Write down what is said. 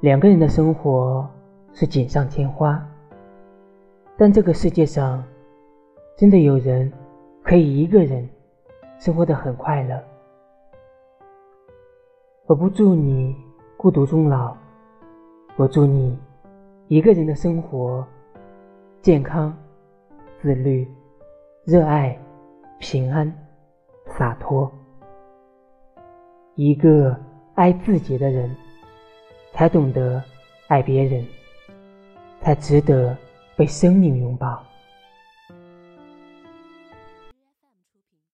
两个人的生活是锦上添花，但这个世界上真的有人可以一个人生活的很快乐。我不祝你孤独终老，我祝你一个人的生活健康、自律、热爱、平安、洒脱。一个爱自己的人。才懂得爱别人，才值得被生命拥抱。